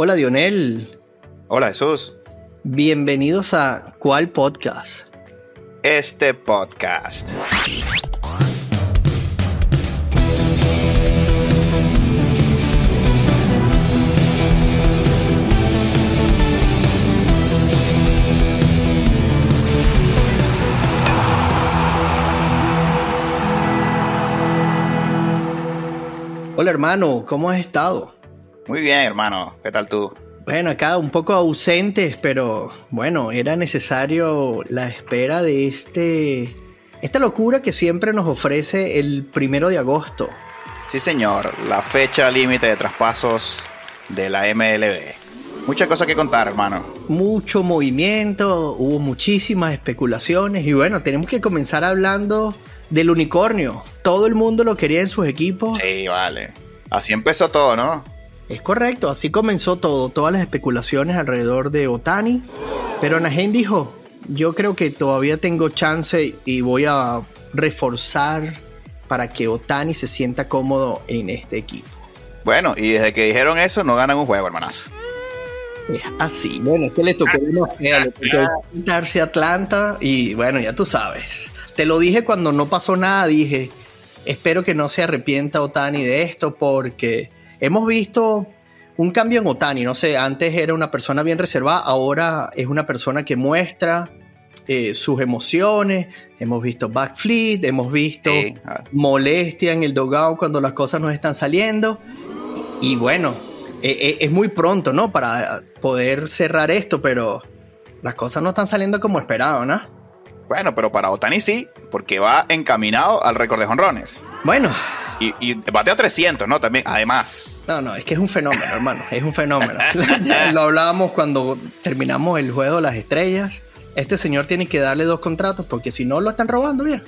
Hola Dionel. Hola Jesús. Bienvenidos a ¿Cuál podcast? Este podcast. Hola hermano, ¿cómo has estado? Muy bien hermano, ¿qué tal tú? Bueno, acá un poco ausentes, pero bueno, era necesario la espera de este esta locura que siempre nos ofrece el primero de agosto. Sí señor, la fecha límite de traspasos de la MLB. Mucha cosa que contar, hermano. Mucho movimiento, hubo muchísimas especulaciones y bueno, tenemos que comenzar hablando del unicornio. Todo el mundo lo quería en sus equipos. Sí, vale. Así empezó todo, ¿no? Es correcto, así comenzó todo, todas las especulaciones alrededor de Otani. Pero Najen dijo, yo creo que todavía tengo chance y voy a reforzar para que Otani se sienta cómodo en este equipo. Bueno, y desde que dijeron eso, no ganan un juego, hermanazo. Es así. Bueno, es que le tocó, le tocó Atlanta y bueno, ya tú sabes. Te lo dije cuando no pasó nada, dije, espero que no se arrepienta Otani de esto porque hemos visto un cambio en Otani, no sé, antes era una persona bien reservada, ahora es una persona que muestra eh, sus emociones, hemos visto backflip, hemos visto molestia en el dogao cuando las cosas no están saliendo y, bueno, e, e, es muy pronto, ¿no? Para poder cerrar esto, pero las cosas no están saliendo como esperado, ¿no? Bueno, pero para Otani sí, porque va encaminado al récord de jonrones. Bueno. Y, y batea 300, ¿no? También, además. No, no, es que es un fenómeno, hermano. Es un fenómeno. Lo hablábamos cuando terminamos el juego de las estrellas. Este señor tiene que darle dos contratos porque si no lo están robando bien.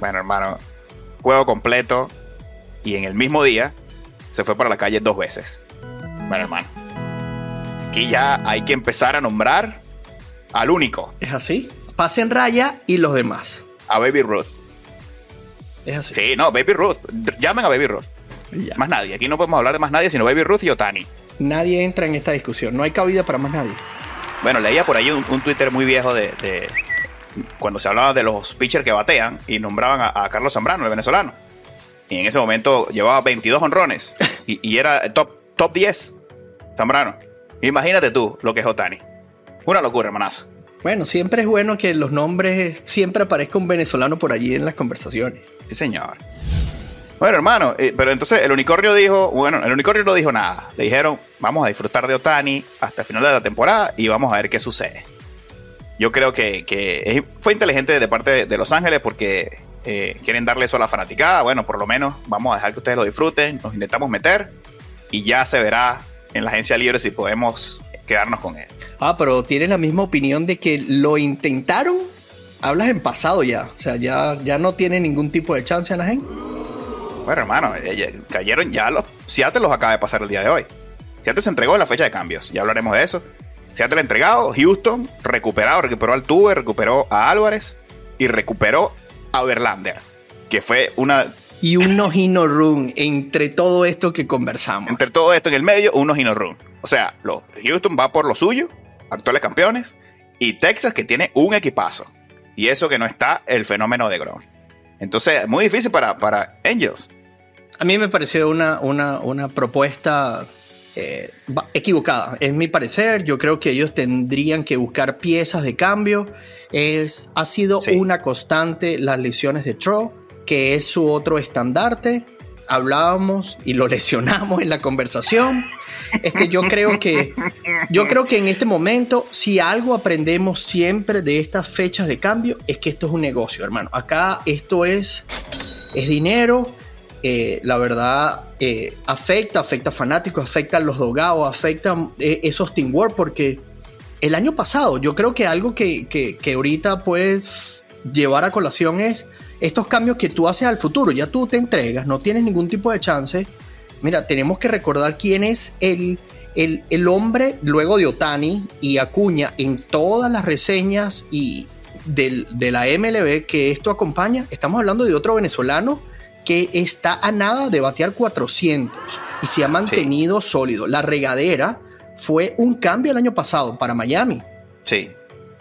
Bueno, hermano, juego completo y en el mismo día se fue para la calle dos veces. Bueno, hermano. Aquí ya hay que empezar a nombrar al único. ¿Es así? Pasen Raya y los demás. A Baby Ruth. Es así. Sí, no, Baby Ruth. Llamen a Baby Ruth. Más nadie. Aquí no podemos hablar de más nadie sino Baby Ruth y Otani. Nadie entra en esta discusión. No hay cabida para más nadie. Bueno, leía por ahí un, Twitter muy viejo de, cuando se hablaba de los pitchers que batean y nombraban a, Carlos Zambrano, el venezolano. Y en ese momento llevaba 22 honrones y, y, era top, top 10 Zambrano. Imagínate tú lo que es Otani. Una locura, hermanazo. Bueno, siempre es bueno que los nombres siempre aparezca un venezolano por allí en las conversaciones. Sí, señor. Bueno, hermano, eh, pero entonces el unicornio dijo, bueno, el unicornio no dijo nada. Le dijeron, vamos a disfrutar de Otani hasta el final de la temporada y vamos a ver qué sucede. Yo creo que, fue inteligente de parte de, Los Ángeles porque eh, quieren darle eso a la fanaticada. Bueno, por lo menos vamos a dejar que ustedes lo disfruten, nos intentamos meter y ya se verá en la agencia libre si podemos quedarnos con él. Ah, pero tienes la misma opinión de que lo intentaron. Hablas en pasado ya. O sea, ya, ya no tiene ningún tipo de chance, Anaheim. Bueno, hermano, eh, cayeron ya los. Seattle los acaba de pasar el día de hoy. Seattle se entregó en la fecha de cambios. Ya hablaremos de eso. Seattle entregado, Houston recuperado, recuperó al Tuve, recuperó a Álvarez y recuperó a Verlander, que fue una y un no run entre todo esto que conversamos. Entre todo esto en el medio, un no run. O sea, los Houston va por lo suyo, actuales campeones, y Texas que tiene un equipazo. Y eso que no está el fenómeno de Grom. Entonces, muy difícil para, para Angels. A mí me pareció una, una, propuesta eh, equivocada. Es mi parecer. Yo creo que ellos tendrían que buscar piezas de cambio. Es, ha sido una constante las lesiones de Tro, que es su otro estandarte. Hablábamos y lo lesionamos en la conversación. Este, yo creo que yo creo que en este momento, si algo aprendemos siempre de estas fechas de cambio, es que esto es un negocio, hermano. Acá esto es, es dinero. Eh, la verdad, eh, afecta, afecta a fanáticos, afecta a los dogados, afecta eh, esos teamwork, porque el año pasado, yo creo que algo que, que, que ahorita puedes llevar a colación es estos cambios que tú haces al futuro. Ya tú te entregas, no tienes ningún tipo de chance Mira, tenemos que recordar quién es el, el, hombre luego de Otani y Acuña en todas las reseñas y de la MLB que esto acompaña. Estamos hablando de otro venezolano que está a nada de batear 400 y se ha mantenido sólido. La regadera fue un cambio el año pasado para Miami. Sí,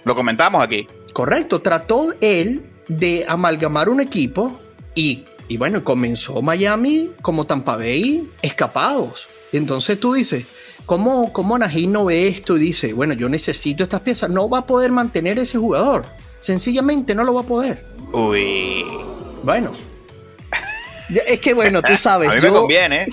lo comentamos aquí. Correcto, trató él de amalgamar un equipo y, y bueno, comenzó Miami como Tampa Bay escapados. Entonces tú dices, ¿cómo, cómo no ve esto y dice, bueno, yo necesito estas piezas? No va a poder mantener ese jugador. Sencillamente no lo va a poder. Uy. Bueno. es que bueno, tú sabes. a mí me conviene.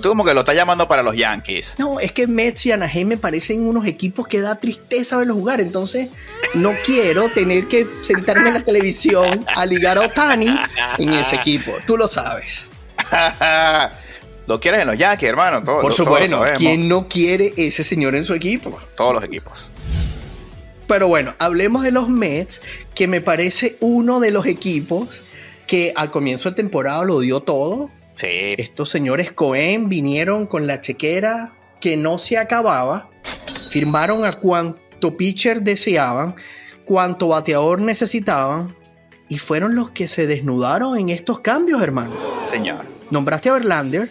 Tú como que lo estás llamando para los Yankees. No, es que Mets y Anaheim me parecen unos equipos que da tristeza verlos jugar. Entonces, no quiero tener que sentarme en la televisión a ligar a Otani en ese equipo. Tú lo sabes. lo quieres en los Yankees, hermano. Por supuesto. ¿Quién no quiere ese señor en su equipo? Todos los equipos. Pero bueno, hablemos de los Mets, que me parece uno de los equipos que al comienzo de temporada lo dio todo. Sí. Estos señores Cohen vinieron con la chequera que no se acababa, firmaron a cuanto pitcher deseaban, cuanto bateador necesitaban, y fueron los que se desnudaron en estos cambios, hermano. Señor. Nombraste a Verlander,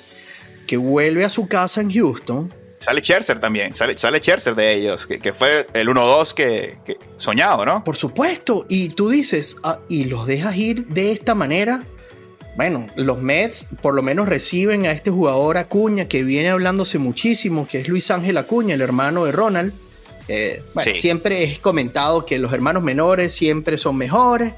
que vuelve a su casa en Houston Sale Scherzer también, sale, sale Scherzer de ellos, que, fue el 1-2 que, soñado, ¿no? Por supuesto, y tú dices, ah, y los dejas ir de esta manera. Bueno, los Mets por lo menos reciben a este jugador Acuña que viene hablándose muchísimo, que es Luis Ángel Acuña, el hermano de Ronald. Eh, siempre es comentado que los hermanos menores siempre son mejores,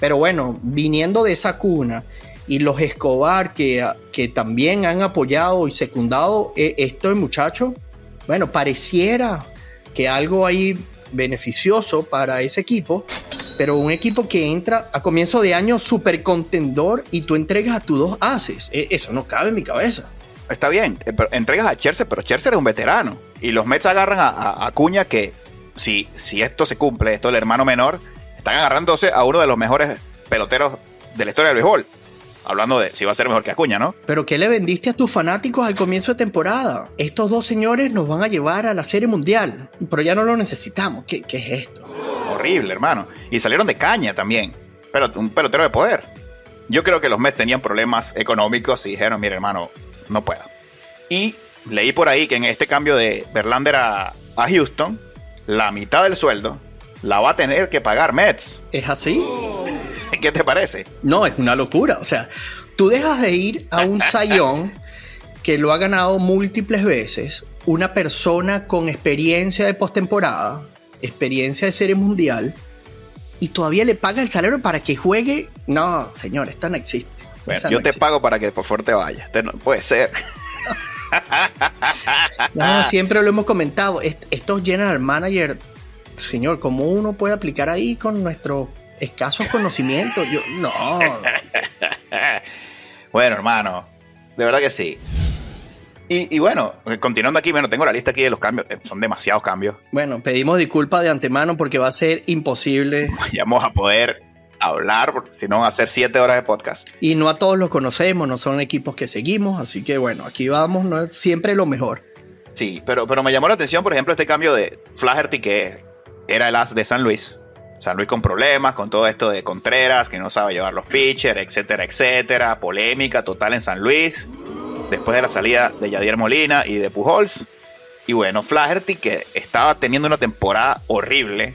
pero bueno, viniendo de esa cuna y los Escobar que, que también han apoyado y secundado eh, esto muchacho, bueno, pareciera que algo ahí beneficioso para ese equipo, pero un equipo que entra a comienzo de año súper contendor y tú entregas a tus dos haces, e, eso no cabe en mi cabeza. Está bien, eh, entregas a Cherser, pero Cherser es un veterano. Y los Mets agarran a, Cuña que si, si esto se cumple, esto el hermano menor, están agarrándose a uno de los mejores peloteros de la historia del béisbol hablando de si va a ser mejor que Acuña, ¿no? Pero ¿qué le vendiste a tus fanáticos al comienzo de temporada? Estos dos señores nos van a llevar a la Serie Mundial, pero ya no lo necesitamos. ¿Qué, es esto? Horrible, hermano. Y salieron de caña también. Pero un pelotero de poder. Yo creo que los Mets tenían problemas económicos y dijeron, mire, hermano, no puedo. Y leí por ahí que en este cambio de Verlander a, a Houston, la mitad del sueldo la va a tener que pagar Mets. ¿Es así? ¿Qué te parece? No, es una locura. O sea, tú dejas de ir a un sayón que lo ha ganado múltiples veces, una persona con experiencia de postemporada, experiencia de serie mundial, y todavía le paga el salario para que juegue. No, señor, esta no existe. Bueno, yo te pago para que por fuerte vaya. no, puede ser. no, siempre lo hemos comentado. Estos general manager, señor, ¿cómo uno puede aplicar ahí con nuestro escasos conocimientos. Yo, no. bueno, hermano, de verdad que sí. Y, bueno, continuando aquí, bueno, tengo la lista aquí de los cambios. Eh, son demasiados cambios. Bueno, pedimos disculpas de antemano porque va a ser imposible. Vamos a poder hablar, porque si no, hacer siete horas de podcast. Y no a todos los conocemos, no son equipos que seguimos, así que bueno, aquí vamos, no es siempre lo mejor. Sí, pero, pero me llamó la atención, por ejemplo, este cambio de Flaherty, que era el as de San Luis, San Luis con problemas, con todo esto de Contreras, que no sabe llevar los pitchers, etcétera, etcétera. Polémica total en San Luis. Después de la salida de Yadier Molina y de Pujols. Y bueno, Flaherty, que estaba teniendo una temporada horrible.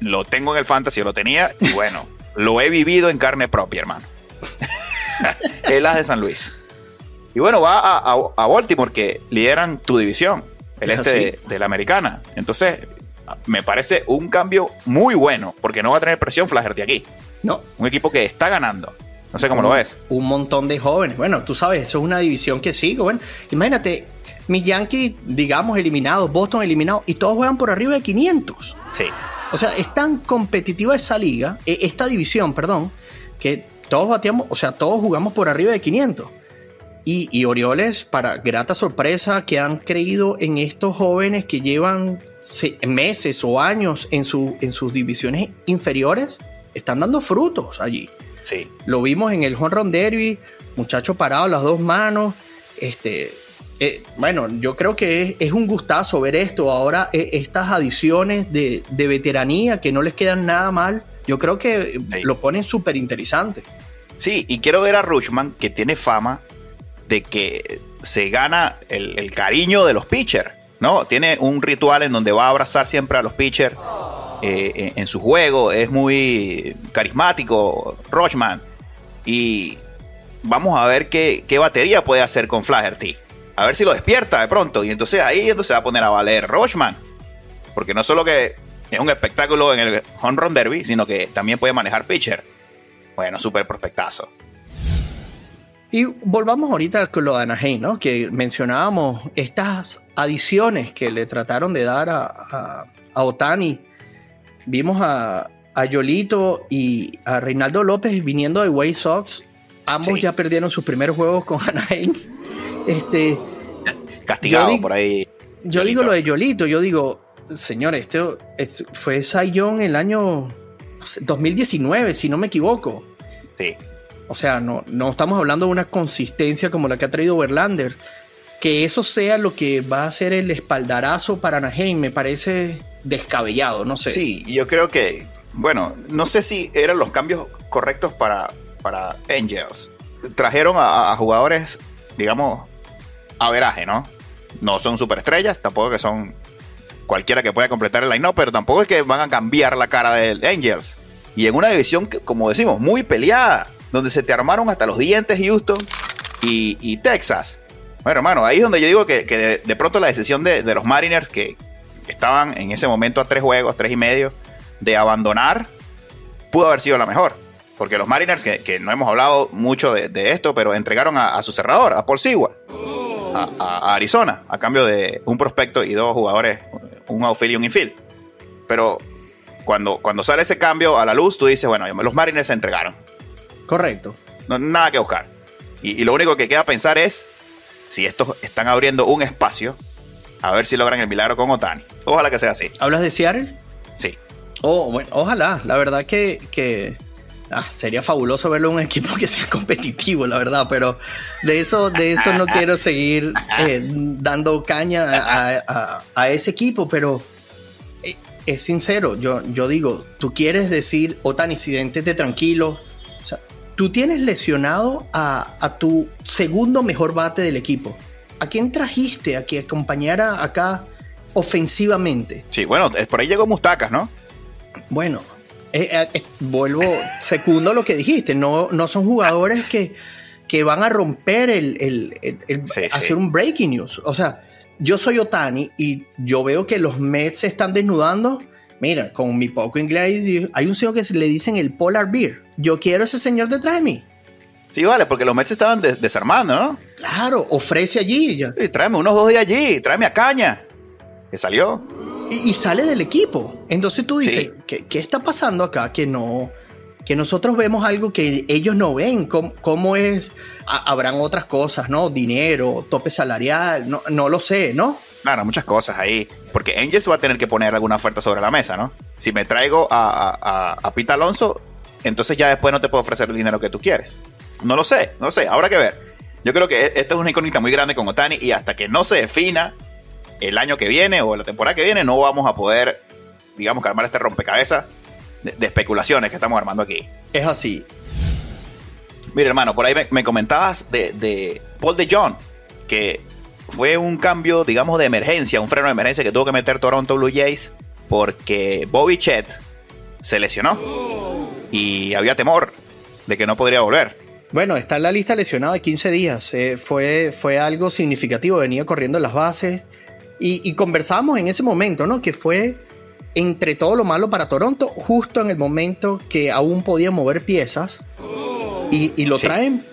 Lo tengo en el fantasy, lo tenía. Y bueno, lo he vivido en carne propia, hermano. el as de San Luis. Y bueno, va a, Baltimore, que lideran tu división, el este de la americana. Entonces, me parece un cambio muy bueno, porque no va a tener presión Flaherty aquí. No. Un equipo que está ganando. No sé cómo lo ves. Un montón de jóvenes. Bueno, tú sabes, eso es una división que sigue. Bueno, imagínate, mis Yankees, digamos, eliminados, Boston eliminados, y todos juegan por arriba de 500. Sí. O sea, es tan competitiva esa liga, e, esta división, perdón, que todos bateamos, o sea, todos jugamos por arriba de 500. Y, y, Orioles, para grata sorpresa, que han creído en estos jóvenes que llevan meses o años en, su, en sus divisiones inferiores, están dando frutos allí. Sí. Lo vimos en el Home Run Derby, muchacho parado las dos manos. Este, eh, bueno, yo creo que es, un gustazo ver esto. Ahora, eh, estas adiciones de, veteranía que no les quedan nada mal, yo creo que lo ponen súper interesante. Sí, y quiero ver a Rushman, que tiene fama de que se gana el, cariño de los pitchers. ¿no? Tiene un ritual en donde va a abrazar siempre a los pitchers eh, en, su juego. Es muy carismático, Rochman. Y vamos a ver qué, batería puede hacer con Flaherty. A ver si lo despierta de pronto. Y entonces ahí entonces va a poner a valer Rochman. Porque no solo que es un espectáculo en el home run derby, sino que también puede manejar pitcher. Bueno, súper prospectazo. Y volvamos ahorita con lo de Anaheim, ¿no? Que mencionábamos estas adiciones que le trataron de dar a, Otani. Vimos a, a, Yolito y a Reinaldo López viniendo de White Sox. Ambos ya perdieron sus primeros juegos con Anaheim. Este, Castigado por ahí. Yo digo lo de Yolito, yo digo, señor, este, fue Sayón el año 2019, si no me equivoco. Sí. O sea, no, no estamos hablando de una consistencia como la que ha traído Verlander. Que eso sea lo que va a ser el espaldarazo para Anaheim me parece descabellado, no sé. Sí, yo creo que, bueno, no sé si eran los cambios correctos para, para Angels. Trajeron a, jugadores, digamos, a veraje, ¿no? No son superestrellas, tampoco que son cualquiera que pueda completar el line-up, pero tampoco es que van a cambiar la cara de Angels. Y en una división, como decimos, muy peleada, donde se te armaron hasta los dientes Houston y, Texas. Bueno, hermano, ahí es donde yo digo que, de, pronto la decisión de, los Mariners, que estaban en ese momento a tres juegos, tres y medio, de abandonar, pudo haber sido la mejor. Porque los Mariners, que, no hemos hablado mucho de, esto, pero entregaron a, su cerrador, a Paul Sewell, a, Arizona, a cambio de un prospecto y dos jugadores, un outfield y un infield. Pero cuando, cuando sale ese cambio a la luz, tú dices, bueno, los Mariners se entregaron. Correcto. No, nada que buscar. Y, lo único que queda pensar es si estos están abriendo un espacio, a ver si logran el milagro con Otani. Ojalá que sea así. ¿Hablas de Seattle? Sí. Oh, bueno, ojalá. La verdad que, ah, sería fabuloso verlo en un equipo que sea competitivo, la verdad, pero de eso, de eso no quiero seguir eh, dando caña a, ese equipo, pero eh, es sincero, yo, yo digo, tú quieres decir, Otani, siéntete tranquilo, tú tienes lesionado a, tu segundo mejor bate del equipo. ¿A quién trajiste a que acompañara acá ofensivamente? Sí, bueno, por ahí llegó Mustacas, ¿no? Bueno, eh, eh, eh, vuelvo, segundo lo que dijiste, no, no son jugadores que, que van a romper el, hacer un breaking news. O sea, yo soy Otani y yo veo que los Mets se están desnudando Mira, con mi poco inglés, hay un señor que le dicen el Polar Beer. Yo quiero ese señor detrás de mí. Sí, vale, porque los Mets estaban desarmando, ¿no? Claro, ofrece allí. Ya. Sí, tráeme unos dos de allí, tráeme a Caña, que salió. Y, sale del equipo. Entonces tú dices, ¿qué, está pasando acá? Que no, que nosotros vemos algo que ellos no ven. ¿Cómo, es? habrán otras cosas, ¿no? Dinero, tope salarial, no, no lo sé, ¿no? Claro, muchas cosas ahí. Porque Angels va a tener que poner alguna oferta sobre la mesa, ¿no? Si me traigo a, a, Pita Alonso, entonces ya después no te puedo ofrecer el dinero que tú quieres. No lo sé, no lo sé, habrá que ver. Yo creo que e, esto es una incógnita muy grande con Otani y hasta que no se defina el año que viene o la temporada que viene, no vamos a poder, digamos, armar este rompecabezas de, especulaciones que estamos armando aquí. Es así. Mira, hermano, por ahí me, comentabas de, de Paul de John, que fue un cambio, digamos, de emergencia, un freno de emergencia que tuvo que meter Toronto Blue Jays porque Bobby Chet se lesionó y había temor de que no podría volver. Bueno, está en la lista lesionada de 15 días. Eh, fue, fue algo significativo. Venía corriendo en las bases. Y, y, conversábamos en ese momento, ¿no? Que fue entre todo lo malo para Toronto, justo en el momento que aún podía mover piezas. Y, y lo traen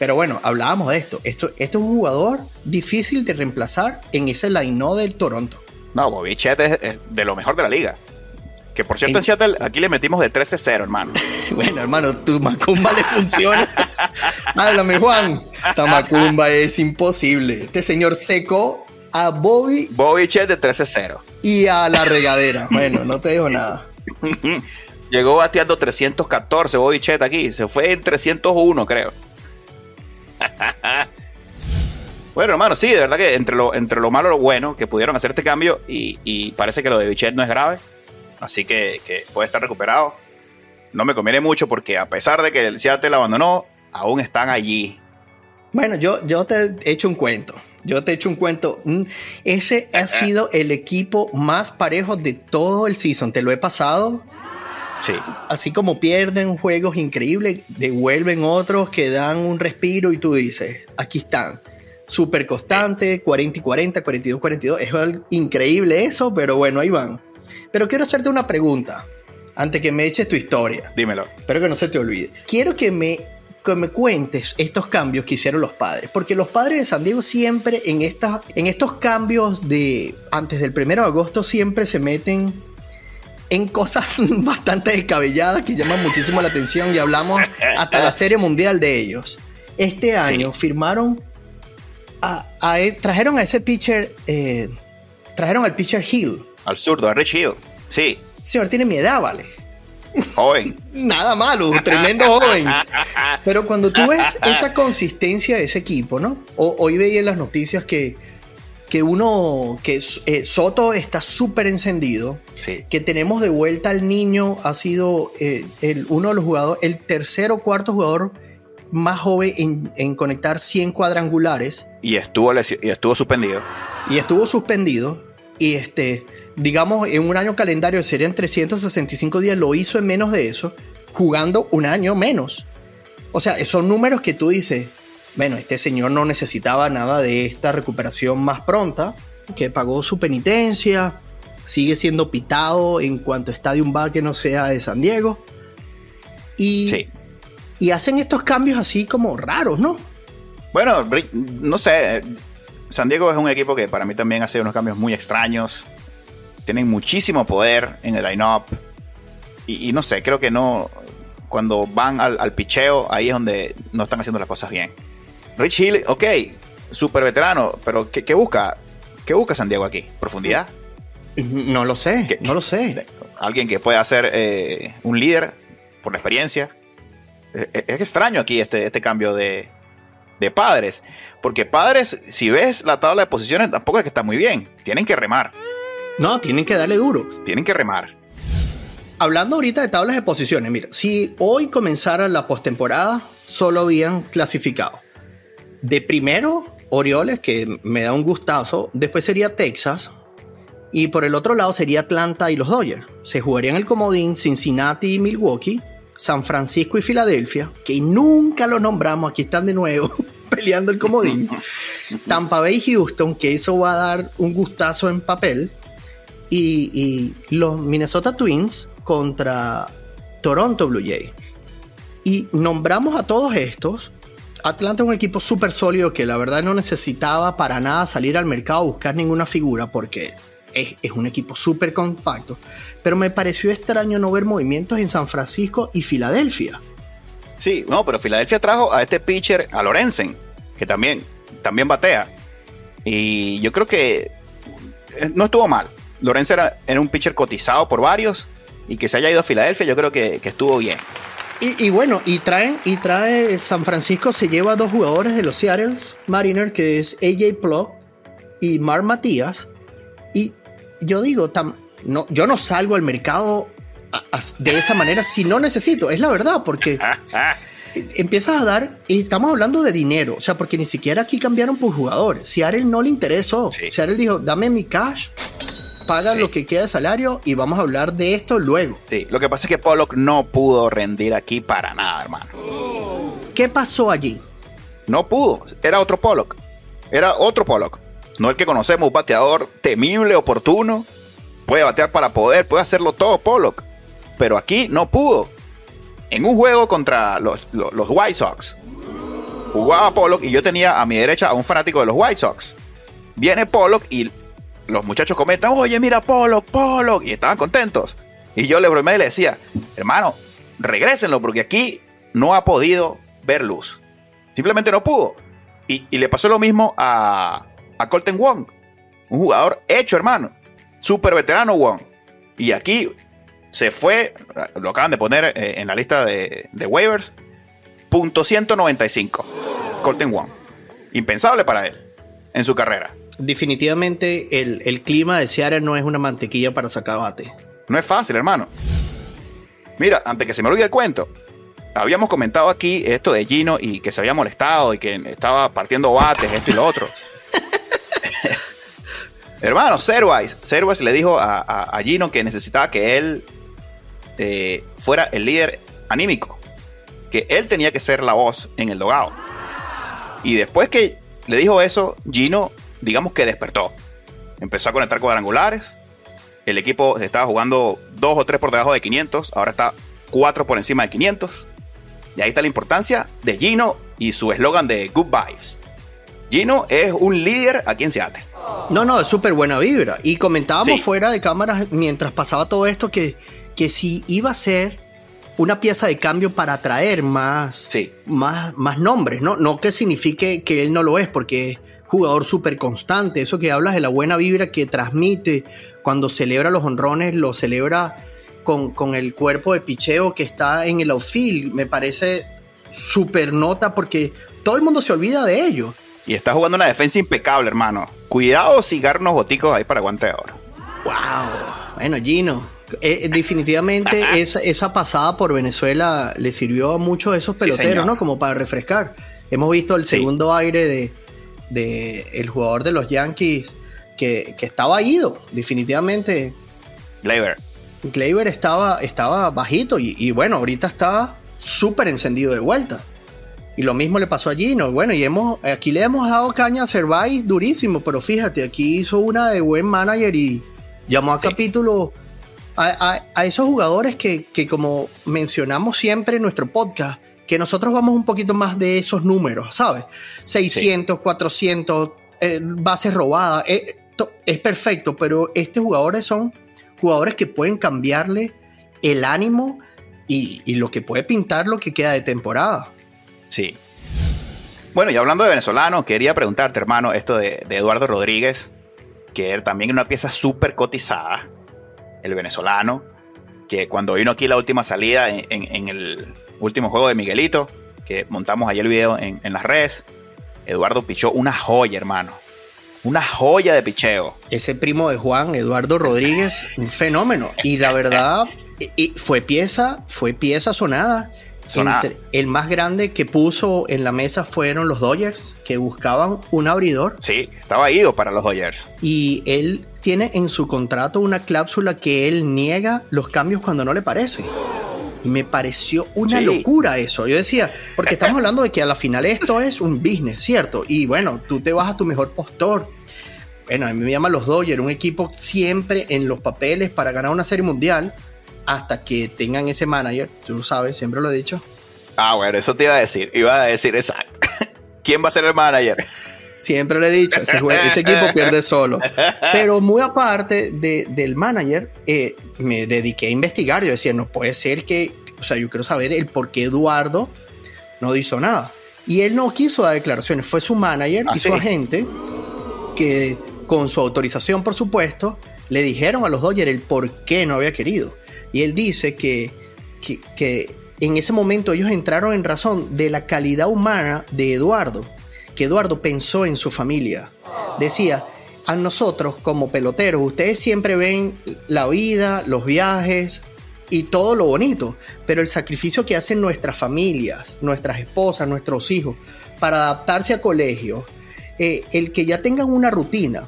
pero bueno, hablábamos de esto. Esto, esto es un jugador difícil de reemplazar en ese line del Toronto. No, Bobby Chet es, de lo mejor de la liga. Que por cierto, en, Seattle aquí le metimos de 13-0, hermano. bueno, hermano, tu Macumba le funciona. Háblame, Juan. Esta Macumba es imposible. Este señor secó a Bobby. Bobby Chet de 13-0. Y a la regadera. bueno, no te digo nada. Llegó bateando 314 Bobby Chet aquí. Se fue en 301, creo. bueno, hermano, sí, de verdad que entre lo, entre lo malo y lo bueno que pudieron hacer este cambio y, parece que lo de Bichet no es grave, así que, puede estar recuperado. No me conviene mucho porque a pesar de que el Seattle abandonó, aún están allí. Bueno, yo, yo te he hecho un cuento. Yo te he hecho un cuento. Mm, ese ha sido el equipo más parejo de todo el season. Te lo he pasado. Sí. Así como pierden juegos increíbles, devuelven otros que dan un respiro y tú dices, aquí están. Súper constante, 40 y 40, 42 y 42. Es increíble eso, pero bueno, ahí van. Pero quiero hacerte una pregunta antes que me eches tu historia. Dímelo. Espero que no se te olvide. Quiero que me, que me cuentes estos cambios que hicieron los padres, porque los padres de San Diego siempre en, esta, en estos cambios de antes del 1 de agosto siempre se meten en cosas bastante descabelladas que llaman muchísimo la atención y hablamos hasta la serie mundial de ellos. Este año firmaron a, e, trajeron a ese pitcher, eh, trajeron al pitcher Hill. Al zurdo, a Rich Hill. Sí. Señor, tiene mi edad, vale. Joven. Nada malo, tremendo joven. Pero cuando tú ves esa consistencia de ese equipo, ¿no? hoy veía en las noticias que, que uno, que eh, Soto está súper encendido, sí. que tenemos de vuelta al niño, ha sido eh, el, uno de los jugadores, el tercer o cuarto jugador más joven en, conectar 100 cuadrangulares. Y estuvo, y estuvo suspendido. Y estuvo suspendido. Y este, digamos, en un año calendario serían 365 días, lo hizo en menos de eso, jugando un año menos. O sea, son números que tú dices, bueno, este señor no necesitaba nada de esta recuperación más pronta, que pagó su penitencia, sigue siendo pitado en cuanto a un bar que no sea de San Diego. Y, sí. y hacen estos cambios así como raros, ¿no? Bueno, no sé. San Diego es un equipo que para mí también hace unos cambios muy extraños tienen muchísimo poder en el line-up. Y, no sé, creo que no. Cuando van al, picheo, ahí es donde no están haciendo las cosas bien. Rich Hill, ok, súper veterano, pero ¿qué, busca? ¿Qué busca San Diego aquí? ¿Profundidad? No lo sé, no lo sé. Alguien que pueda ser eh, un líder por la experiencia. Es, extraño aquí este, este cambio de, de padres. Porque padres, si ves la tabla de posiciones, tampoco es que está muy bien. Tienen que remar. No, tienen que darle duro. Tienen que remar. Hablando ahorita de tablas de posiciones, mira, si hoy comenzara la postemporada, solo habían clasificado. De primero, Orioles, que me da un gustazo. Después sería Texas. Y por el otro lado sería Atlanta y los Dodgers. Se jugarían el comodín Cincinnati y Milwaukee, San Francisco y Filadelfia, que nunca lo nombramos, aquí están de nuevo peleando el comodín. Tampa Bay y Houston, que eso va a dar un gustazo en papel y, los Minnesota Twins contra Toronto Blue Jays. Y nombramos a todos estos. Atlanta es un equipo súper sólido que la verdad no necesitaba para nada salir al mercado a buscar ninguna figura porque es, es un equipo súper compacto. Pero me pareció extraño no ver movimientos en San Francisco y Filadelfia. Sí, no, pero Filadelfia trajo a este pitcher, a Lorenzen, que también, también batea. Y yo creo que eh, no estuvo mal. Lorenzo era, un pitcher cotizado por varios y que se haya ido a Filadelfia, yo creo que, estuvo bien. Y, bueno, y trae, y trae San Francisco, se lleva a dos jugadores de los Seattle Mariners, que es AJ Plo y Mar Matías. Yo digo, no, yo no salgo al mercado de esa manera si no necesito, es la verdad, porque empiezas a dar, y estamos hablando de dinero, o sea, porque ni siquiera aquí cambiaron por jugadores. Seattle no le interesó. Seattle dijo, dame mi cash paga lo que queda de salario y vamos a hablar de esto luego. Sí, lo que pasa es que Pollock no pudo rendir aquí para nada, hermano. ¿Qué pasó allí? No pudo, era otro Pollock. Era otro Pollock. No el que conocemos, un bateador temible, oportuno. Puede batear para poder, puede hacerlo todo Pollock. Pero aquí no pudo. En un juego contra los, White Sox, jugaba Pollock y yo tenía a mi derecha a un fanático de los White Sox. Viene Pollock y los muchachos comentan, oye, mira Pollock, Pollock, y estaban contentos. Y yo le bromé y le decía, hermano, regrésenlo porque aquí no ha podido ver luz. Simplemente no pudo. Y, le pasó lo mismo a, a Colton Wong, un jugador hecho, hermano. Súper veterano Wong. Y aquí se fue, lo acaban de poner eh, en la lista de, de waivers, punto 195. Colton Wong. Impensable para él en su carrera definitivamente el, clima de Seattle no es una mantequilla para sacar bate. No es fácil, hermano. Mira, antes que se me olvide el cuento, habíamos comentado aquí esto de Gino y que se había molestado y que estaba partiendo bates, esto y lo otro. Hermano, Servais, Servais le dijo a, Gino que necesitaba que él eh, fuera el líder anímico, que él tenía que ser la voz en el dogado. Y después que le dijo eso, Gino, digamos que despertó. Empezó a conectar cuadrangulares. El equipo estaba jugando dos o tres por debajo de 500, ahora está cuatro por encima de 500. Y ahí está la importancia de Gino y su eslogan de Good Vibes. Gino es un líder aquí en Seattle. No, no, es súper buena vibra. Y comentábamos fuera de cámaras mientras pasaba todo esto que, que si iba a ser una pieza de cambio para atraer más, más, más nombres, ¿no? No que signifique que él no lo es, porque es jugador súper constante. Eso que hablas de la buena vibra que transmite cuando celebra los honrones, lo celebra con, con el cuerpo de picheo que está en el outfield. Me parece súper nota porque todo el mundo se olvida de ello. Y está jugando una defensa impecable, hermano. Cuidado si unos boticos ahí para guante de oro. Wow. Bueno, Gino. Eh, eh, definitivamente esa, esa, pasada por Venezuela le sirvió a muchos de esos peloteros, ¿no? Como para refrescar. Hemos visto el segundo aire de, de, el jugador de los Yankees que, que estaba ido, definitivamente. Gleyber. Gleyber estaba, estaba bajito y, y bueno, ahorita está súper encendido de vuelta. Y lo mismo le pasó a Gino. Bueno, y hemos, aquí le hemos dado caña a Cervais durísimo, pero fíjate, aquí hizo una de buen manager y llamó a capítulo a, esos jugadores que, como mencionamos siempre en nuestro podcast, que nosotros vamos un poquito más de esos números, ¿sabes? 600, 400, eh, bases robadas, eh, es perfecto, pero estos jugadores son jugadores que pueden cambiarle el ánimo y, y lo que puede pintar lo que queda de temporada. Sí. Bueno, y hablando de venezolanos, quería preguntarte, hermano, esto de, Eduardo Rodríguez, que también es una pieza súper cotizada, el venezolano, que cuando vino aquí la última salida en, el último juego de Miguelito, que montamos ayer el video en, las redes, Eduardo pichó una joya, hermano. Una joya de picheo. Ese primo de Juan, Eduardo Rodríguez, un fenómeno. Y la verdad, fue pieza, fue pieza sonada el más grande que puso en la mesa fueron los Dodgers, que buscaban un abridor. Sí, estaba ido para los Dodgers. Y él tiene en su contrato una cláusula que él niega los cambios cuando no le parece. Y me pareció una locura eso. Yo decía, porque estamos hablando de que a la final esto es un business, ¿cierto? Y bueno, tú te vas a tu mejor postor. Bueno, a mí me llaman los Dodgers, un equipo siempre en los papeles para ganar una serie mundial hasta que tengan ese manager, tú lo sabes, siempre lo he dicho. Ah, bueno, eso te iba a decir, iba a decir exacto. ¿Quién va a ser el manager? Siempre lo he dicho, ese, equipo pierde solo. Pero muy aparte del manager, eh, me dediqué a investigar. Yo decía, no puede ser que, o sea, yo quiero saber el por qué Eduardo no hizo nada. Y él no quiso dar declaraciones, fue su manager y ¿Ah, su agente que con su autorización, por supuesto, le dijeron a los Dodgers el por qué no había querido. Y él dice que, que, en ese momento ellos entraron en razón de la calidad humana de Eduardo, que Eduardo pensó en su familia. Decía, a nosotros como peloteros, ustedes siempre ven la vida, los viajes y todo lo bonito, pero el sacrificio que hacen nuestras familias, nuestras esposas, nuestros hijos, para adaptarse a colegios, eh, el que ya tengan una rutina,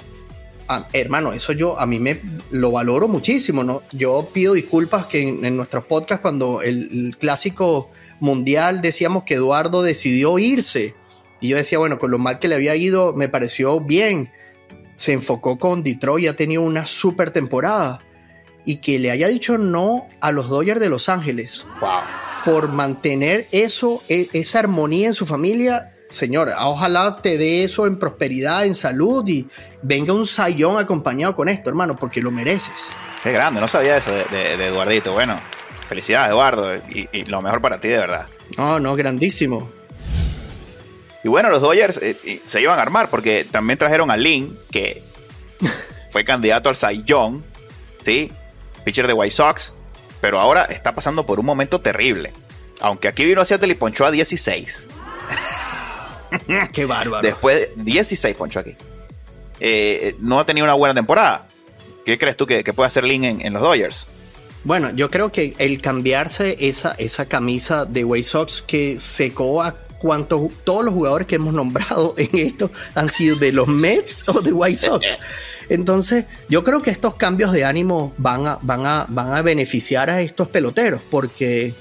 hermano, eso yo a mí me lo valoro muchísimo, ¿no? Yo pido disculpas que en, nuestros podcasts cuando el, clásico mundial decíamos que Eduardo decidió irse y yo decía, bueno, con lo mal que le había ido me pareció bien. Se enfocó con Detroit, ha tenido una super temporada y que le haya dicho no a los Dodgers de Los Ángeles. Por mantener eso, e, esa armonía en su familia, Señor, ojalá te dé eso en prosperidad, en salud y venga un sayón acompañado con esto, hermano, porque lo mereces. Qué grande, no sabía eso de, Eduardito. Bueno, felicidades, Eduardo, y, lo mejor para ti, de verdad. No, no, grandísimo. Y bueno, los Dodgers eh, se iban a armar porque también trajeron a Lin, que fue candidato al Young, ¿sí? Pitcher de White Sox, pero ahora está pasando por un momento terrible. Aunque aquí vino a Seattle y ponchó a 16. Qué bárbaro. Después, 16 poncho aquí. Eh, no ha tenido una buena temporada. ¿Qué crees tú que, puede hacer Lin en, los Dodgers? Bueno, yo creo que el cambiarse esa, esa camisa de White Sox que secó a cuantos, todos los jugadores que hemos nombrado en esto han sido de los Mets o de White Sox. Entonces, yo creo que estos cambios de ánimo van a, van a, van a beneficiar a estos peloteros porque eh,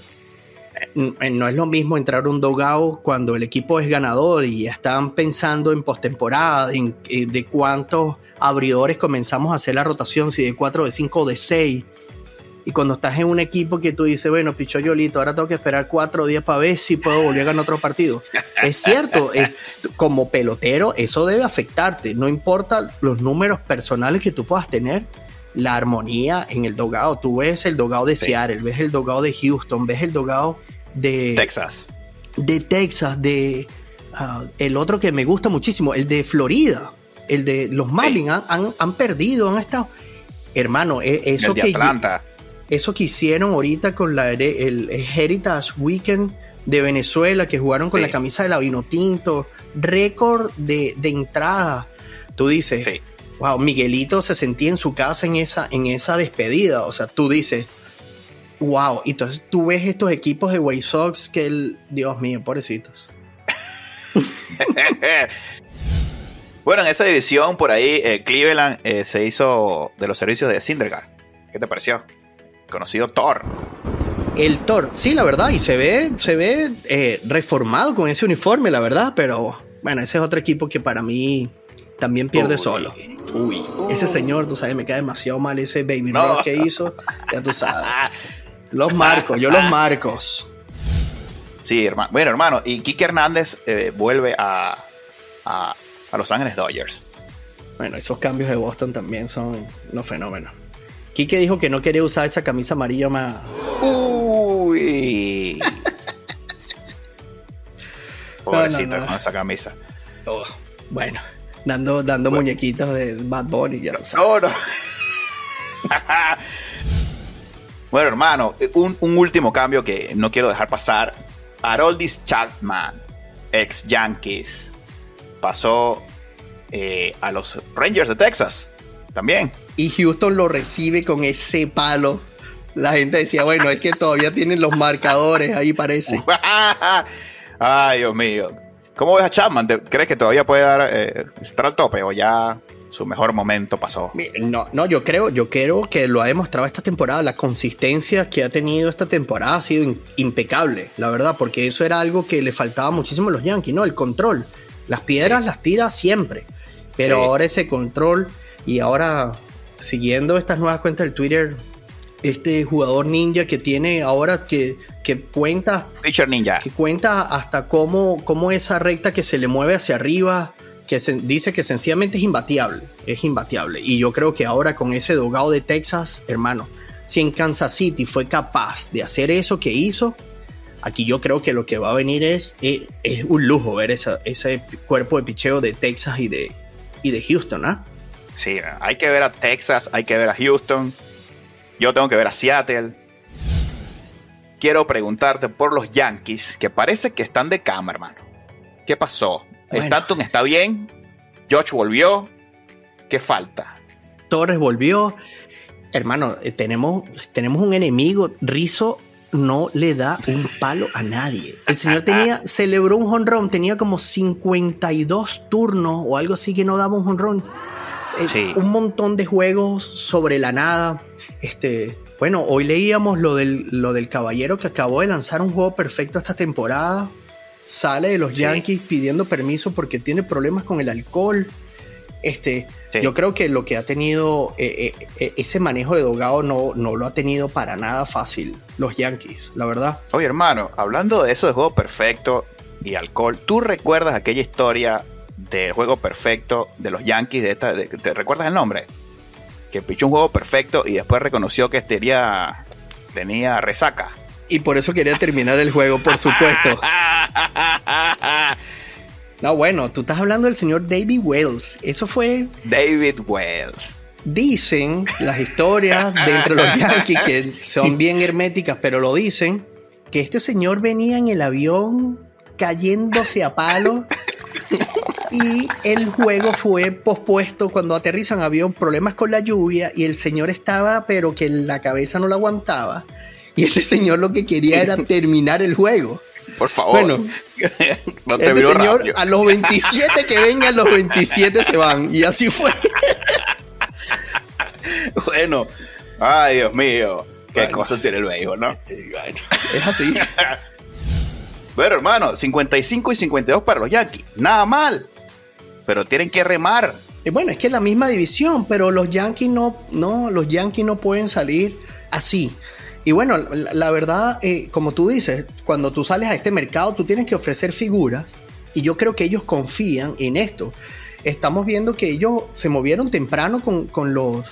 no es lo mismo entrar un dogado cuando el equipo es ganador y están pensando en postemporada, en, eh, de cuántos abridores comenzamos a hacer la rotación, si de 4, de 5 o de 6. Y cuando estás en un equipo que tú dices, bueno, picho Yolito, ahora tengo que esperar cuatro días para ver si puedo volver a ganar otro partido. es cierto, eh, como pelotero, eso debe afectarte. No importa los números personales que tú puedas tener, la armonía en el dogado. Tú ves el dogado de Seattle, ves el dogado de Houston, ves el dogado de Texas. De Texas, de ah, el otro que me gusta muchísimo, el de Florida, el de los Marlins, han, perdido, han estado. Hermano, e, eso el de Atlanta eso que hicieron ahorita con la, el, Heritage Weekend de Venezuela, que jugaron con la camisa de la Vino Tinto, récord de, entrada. Tú dices, wow, Miguelito se sentía en su casa en esa, en esa despedida. O sea, tú dices, wow. Y entonces tú ves estos equipos de White Sox que el, Dios mío, pobrecitos. bueno, en esa división por ahí, eh, Cleveland eh, se hizo de los servicios de Syndergaard. ¿Qué te pareció? conocido Thor. El Thor, sí, la verdad, y se ve, se ve eh, reformado con ese uniforme, la verdad, pero bueno, ese es otro equipo que para mí también pierde solo. Uy, ese señor, tú sabes, me queda demasiado mal ese baby rock que hizo, ya tú sabes. Los marcos, yo los marcos. Sí, hermano. Bueno, hermano, y Kike Hernández eh, vuelve a, a, a Los Ángeles Dodgers. Bueno, esos cambios de Boston también son unos fenómenos. Quique dijo que no quería usar esa camisa amarilla más. Uy. Pobrecita con esa camisa. Oh, bueno, dando, dando muñequitos de Bad Bunny, ya lo sabes. bueno, hermano, un, un, último cambio que no quiero dejar pasar. Haroldis Chapman, ex Yankees, pasó eh, a los Rangers de Texas también y Houston lo recibe con ese palo. La gente decía, bueno, es que todavía tienen los marcadores ahí parece. Ay, Dios mío. ¿Cómo ves a Chapman? ¿Crees que todavía puede dar, eh, estar al tope o ya su mejor momento pasó? No, no, yo creo, yo creo que lo ha demostrado esta temporada. La consistencia que ha tenido esta temporada ha sido impecable, la verdad, porque eso era algo que le faltaba muchísimo a los Yankees, ¿no? El control. Las piedras las tira siempre, pero ahora ese control y ahora siguiendo estas nuevas cuentas del Twitter, este jugador ninja que tiene ahora que, que cuenta. Ninja. Que cuenta hasta cómo, cómo esa recta que se le mueve hacia arriba, que se, dice que sencillamente es imbatiable. Es imbatiable. Y yo creo que ahora con ese dogado de Texas, hermano, si en Kansas City fue capaz de hacer eso que hizo, aquí yo creo que lo que va a venir es, es, un lujo ver ese cuerpo de picheo de Texas y de, y de Houston, ¿ah? Sí, hay que ver a Texas, hay que ver a Houston. Yo tengo que ver a Seattle. Quiero preguntarte por los Yankees, que parece que están de cama, hermano. ¿Qué pasó? Stanton está bien. George volvió. ¿Qué falta? Torres volvió. Hermano, eh, tenemos, tenemos un enemigo. Rizzo no le da un palo a nadie. El señor tenía, celebró un honrón, tenía como 52 turnos o algo así que no daba un honrón un montón de juegos sobre la nada. Este, bueno, hoy leíamos lo del, lo del caballero que acabó de lanzar un juego perfecto esta temporada. Sale de los Yankees pidiendo permiso porque tiene problemas con el alcohol. Este, Yo creo que lo que ha tenido eh, eh, eh, ese manejo de Dogado no, no lo ha tenido para nada fácil los Yankees, la verdad. Oye, hermano, hablando de eso de juego perfecto y alcohol, ¿tú recuerdas aquella historia del juego perfecto de los Yankees. De esta, ¿Te recuerdas el nombre? Que pichó un juego perfecto y después reconoció que tenía, tenía resaca. Y por eso quería terminar el juego, por supuesto. No, bueno, tú estás hablando del señor David Wells. Eso fue. David Wells. Dicen las historias de entre los Yankees que son bien herméticas, pero lo dicen que este señor venía en el avión cayéndose a palo Y el juego fue pospuesto cuando aterrizan. Había problemas con la lluvia y el señor estaba, pero que la cabeza no la aguantaba. Y este señor lo que quería era terminar el juego. Por favor. Bueno, no te este señor, a los 27 que vengan, los 27 se van. Y así fue. bueno, ay, Dios mío. Qué cosas tiene el béisbol, ¿no? es así. bueno, hermano, 55 y 52 para los Yankees. Nada mal. Pero tienen que remar. bueno, es que es la misma división, pero los Yankees no, no, los Yankees no pueden salir así. Y bueno, la, verdad, eh, como tú dices, cuando tú sales a este mercado, tú tienes que ofrecer figuras. Y yo creo que ellos confían en esto. Estamos viendo que ellos se movieron temprano con, los,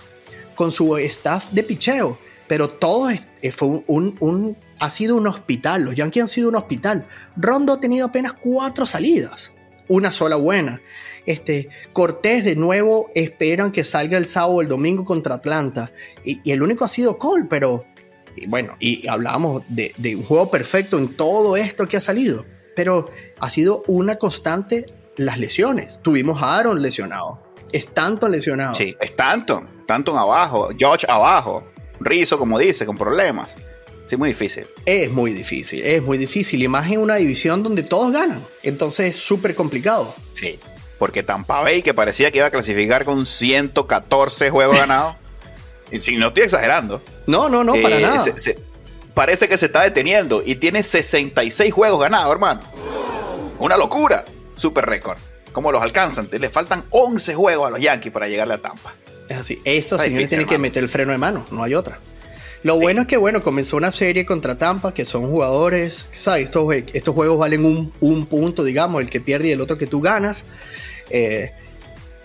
con su staff de picheo. Pero todo eh, fue un, ha sido un hospital. Los Yankees han sido un hospital. Rondo ha tenido apenas cuatro salidas. Una sola buena. Este, Cortés de nuevo esperan que salga el sábado el domingo contra Atlanta. Y, el único ha sido Cole, pero bueno, y hablábamos de, un juego perfecto en todo esto que ha salido, pero ha sido una constante las lesiones. Tuvimos a Aaron lesionado, Stanton lesionado. Sí, Stanton, Stanton abajo, George abajo, Rizzo, como dice, con problemas. Sí, muy difícil. Es muy difícil, es muy difícil. Y más en una división donde todos ganan. Entonces es súper complicado. Sí, porque Tampa Bay, que parecía que iba a clasificar con 114 juegos ganados. y si no estoy exagerando. No, no, no, para eh, nada. parece que se está deteniendo y tiene 66 juegos ganados, hermano. Una locura. Super récord. ¿Cómo los alcanzan? Le faltan 11 juegos a los Yankees para llegarle a Tampa. Es así. Estos señores tienen que meter el freno de mano, no hay otra. Lo bueno es que, bueno, comenzó una serie contra Tampa, que son jugadores, ¿sabes? Estos, estos juegos valen un, un, punto, digamos, el que pierde y el otro que tú ganas. Eh,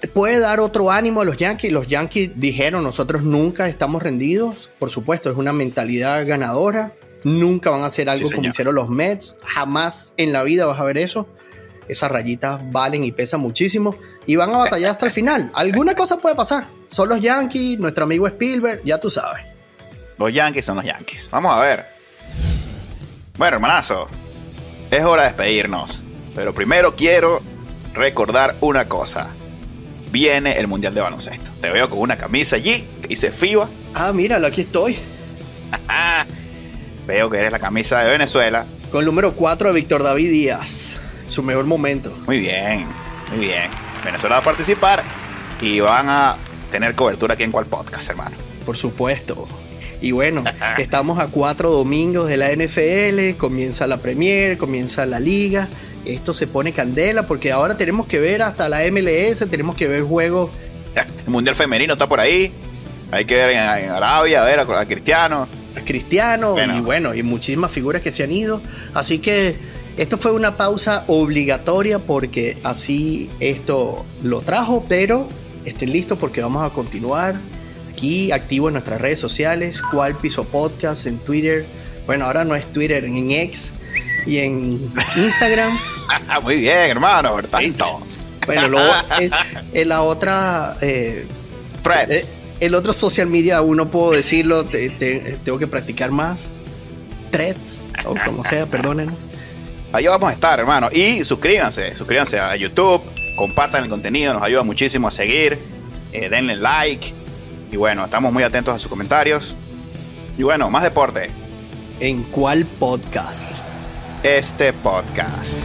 puede dar otro ánimo a los Yankees. Los Yankees dijeron, nosotros nunca estamos rendidos. Por supuesto, es una mentalidad ganadora. Nunca van a hacer algo como hicieron los Mets. Jamás en la vida vas a ver eso. Esas rayitas valen y pesan muchísimo. Y van a batallar hasta el final. Alguna cosa puede pasar. Son los Yankees, nuestro amigo Spielberg, ya tú sabes. Los Yankees son los Yankees. Vamos a ver. Bueno, hermanazo. Es hora de despedirnos. Pero primero quiero recordar una cosa viene el Mundial de Baloncesto. Te veo con una camisa allí que dice FIBA. Ah, míralo, aquí estoy. veo que eres la camisa de Venezuela. Con el número 4 de Víctor David Díaz. Su mejor momento. Muy bien, muy bien. Venezuela va a participar y van a tener cobertura aquí en cual podcast, hermano. Por supuesto. Y bueno, estamos a cuatro domingos de la NFL, comienza la Premier, comienza la liga esto se pone candela porque ahora tenemos que ver hasta la MLS, tenemos que ver juegos. El Mundial Femenino está por ahí. Hay que ver en, Arabia, a ver a, Cristiano. A Cristiano y bueno, y muchísimas figuras que se han ido. Así que esto fue una pausa obligatoria porque así esto lo trajo, pero estén listos porque vamos a continuar aquí activo en nuestras redes sociales, cual piso podcast en Twitter. Bueno, ahora no es Twitter, en X y en Instagram. Muy bien, hermano, tanto. Bueno, luego en, la otra. Eh, eh, el otro social media, aún no puedo decirlo, tengo que practicar más. Threads, o como sea, perdonen. Ahí vamos a estar, hermano. Y suscríbanse, suscríbanse a YouTube, compartan el contenido, nos ayuda muchísimo a seguir. Eh, denle like. Y bueno, estamos muy atentos a sus comentarios. Y bueno, más deporte. ¿En cuál podcast? este podcast.